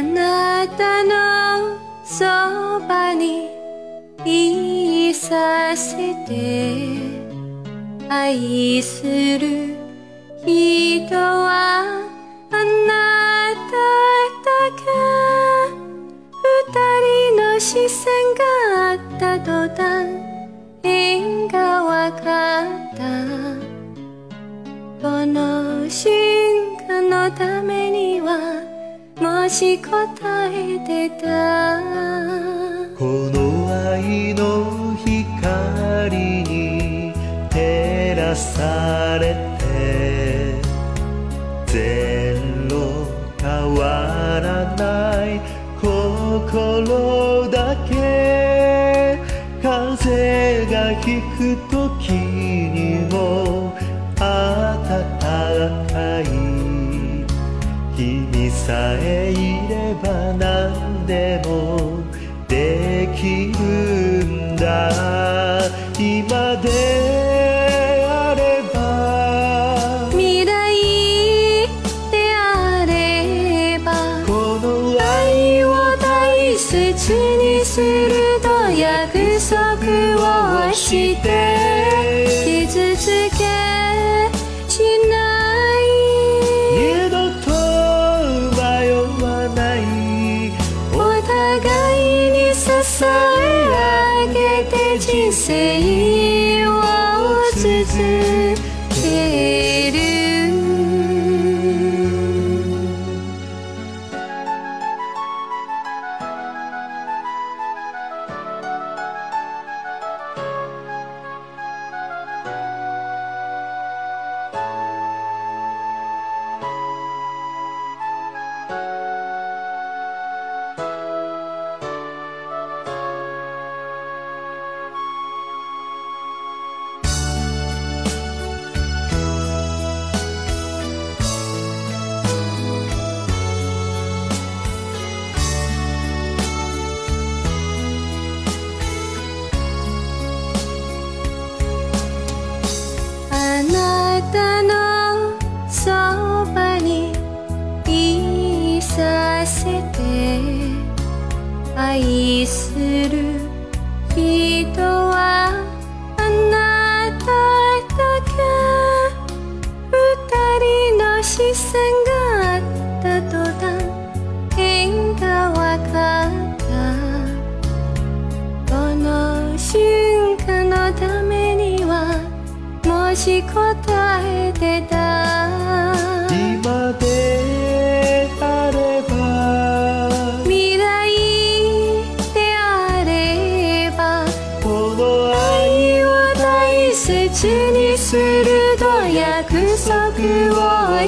あなたのそばにいさせて愛する人はあなただけ二人の視線があった途端縁がわかった。この瞬間のためにし答えてた。この愛の光に照らされて。ゼロ変わらない心すると約束をして傷つけしない。二度と迷わない。お互いに支え上げて人生を続け愛する人はあなただけ。二人の視線があった途端縁がわかった。この瞬間のためにはもし答えてた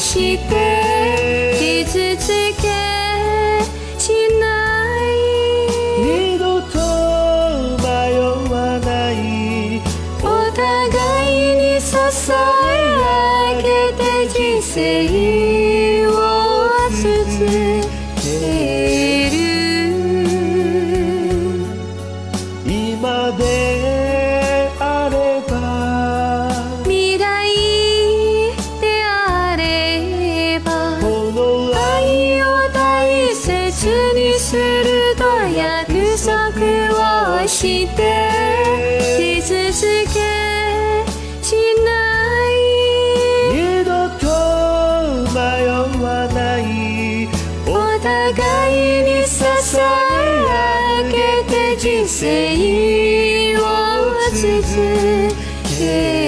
して傷つけしない。二度と迷わない。お互いに支え上げて人生。して出続けしない。二度と迷わない。お互いに支え上げて人生を続け。